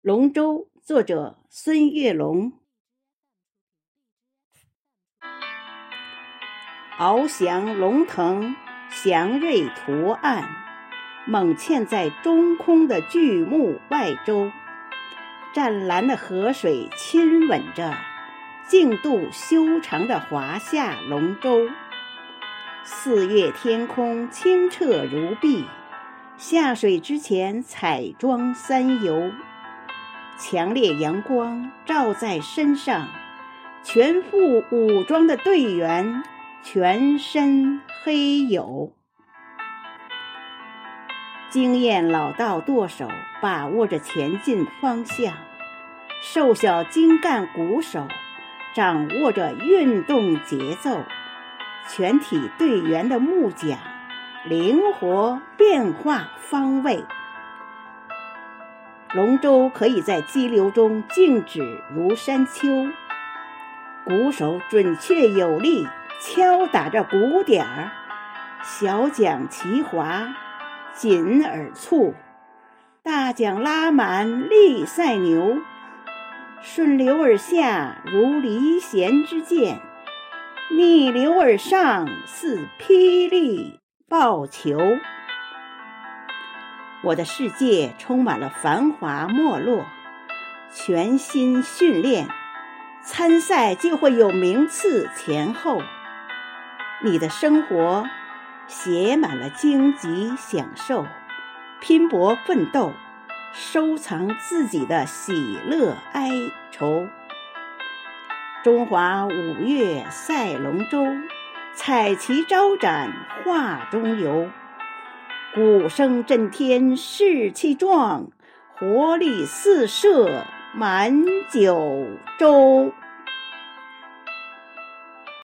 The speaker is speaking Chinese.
龙舟，作者孙月龙。翱翔龙腾，祥瑞图案，猛嵌在中空的巨木外周。湛蓝的河水亲吻着净度修长的华夏龙舟。四月天空清澈如碧，下水之前彩妆三游。强烈阳光照在身上，全副武装的队员全身黑黝。经验老道舵手把握着前进方向，瘦小精干鼓手掌握着运动节奏。全体队员的木桨灵活变化方位，龙舟可以在激流中静止如山丘。鼓手准确有力敲打着鼓点儿，小桨齐划，紧而促；大桨拉满，力赛牛，顺流而下，如离弦之箭。逆流而上，似霹雳爆球。我的世界充满了繁华没落，全心训练，参赛就会有名次前后。你的生活写满了荆棘享受，拼搏奋斗，收藏自己的喜乐哀愁。中华五岳赛龙舟，彩旗招展画中游。鼓声震天士气壮，活力四射满九州。